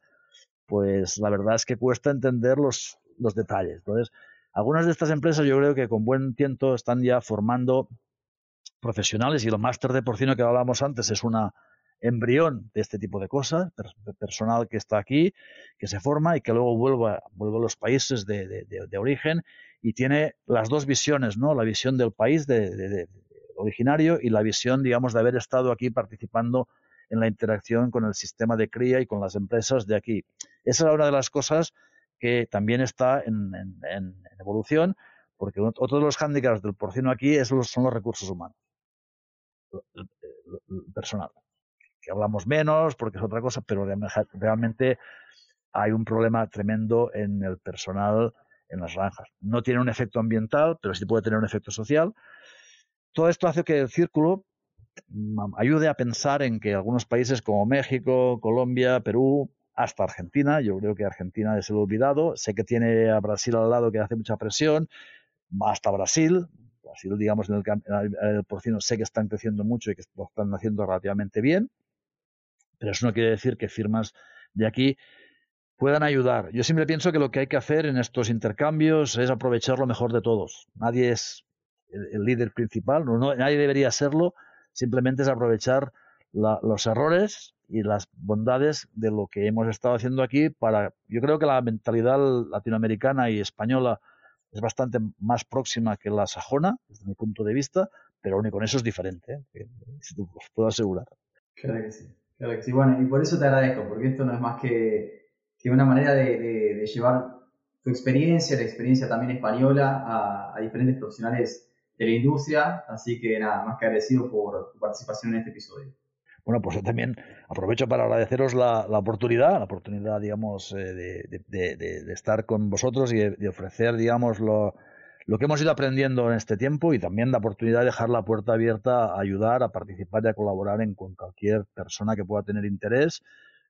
pues la verdad es que cuesta entender los, los detalles. Entonces, algunas de estas empresas yo creo que con buen tiempo están ya formando profesionales y el máster de porcino que hablábamos antes es una embrión de este tipo de cosas, personal que está aquí, que se forma y que luego vuelve, vuelve a los países de, de, origen y tiene las dos visiones, ¿no? La visión del país de, originario y la visión, digamos, de haber estado aquí participando en la interacción con el sistema de cría y con las empresas de aquí. Esa es una de las cosas que también está en, evolución, porque otro de los hándicaps del porcino aquí son los recursos humanos, personal, que hablamos menos porque es otra cosa, pero realmente hay un problema tremendo en el personal en las granjas. No tiene un efecto ambiental, pero sí puede tener un efecto social. Todo esto hace que el círculo ayude a pensar en que algunos países como México, Colombia, Perú, hasta Argentina, yo creo que Argentina es el olvidado, sé que tiene a Brasil al lado que hace mucha presión, hasta Brasil, Brasil digamos en el, porcino sé que están creciendo mucho y que lo están haciendo relativamente bien, pero eso no quiere decir que firmas de aquí puedan ayudar. Yo siempre pienso que lo que hay que hacer en estos intercambios es aprovechar lo mejor de todos. Nadie es el, líder principal, nadie debería serlo, simplemente es aprovechar los errores y las bondades de lo que hemos estado haciendo aquí para yo creo que la mentalidad latinoamericana y española es bastante más próxima que la sajona desde mi punto de vista pero aún y con eso es diferente ¿eh? os puedo asegurar claro que sí claro que sí bueno y por eso te agradezco porque esto no es más que, que una manera de, llevar tu experiencia la experiencia también española a diferentes profesionales de la industria. Así que nada, más que agradecido por tu participación en este episodio. Bueno, pues yo también aprovecho para agradeceros la, la oportunidad, la oportunidad, digamos, eh, de, de, de, estar con vosotros y de, ofrecer, digamos, lo, lo que hemos ido aprendiendo en este tiempo y también la oportunidad de dejar la puerta abierta a ayudar, a participar y a colaborar en, con cualquier persona que pueda tener interés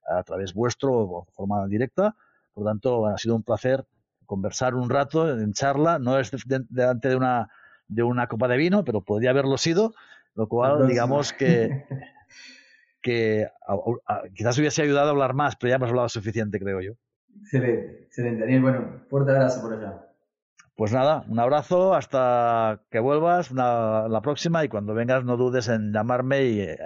a través vuestro o de forma directa. Por lo tanto, ha sido un placer conversar un rato en charla. No es delante de una de una copa de vino, pero podría haberlo sido, lo cual, digamos que, que quizás hubiese ayudado a hablar más, pero ya hemos hablado suficiente, creo yo. Excelente, excelente. Daniel, bueno, fuerte abrazo por allá. Pues nada, un abrazo hasta que vuelvas la próxima y cuando vengas no dudes en llamarme y eh,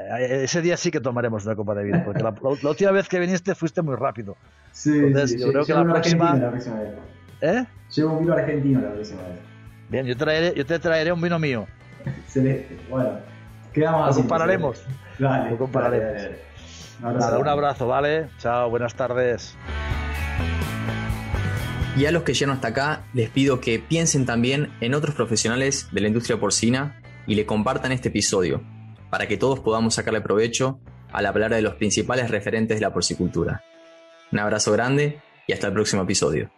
ese día sí que tomaremos una copa de vino, porque la, última vez que viniste fuiste muy rápido. Sí, Entonces, yo creo que la próxima... la próxima vez. ¿Eh? Llevo un vino argentino la próxima vez. Bien, yo, traeré, yo te traeré un vino mío. Excelente. Bueno, quedamos así. Lo compararemos. Dale, Lo compararemos. Nada, un abrazo, ¿vale? Chao, buenas tardes. Y a los que llegan hasta acá, les pido que piensen también en otros profesionales de la industria porcina y le compartan este episodio, para que todos podamos sacarle provecho al hablar de los principales referentes de la porcicultura. Un abrazo grande y hasta el próximo episodio.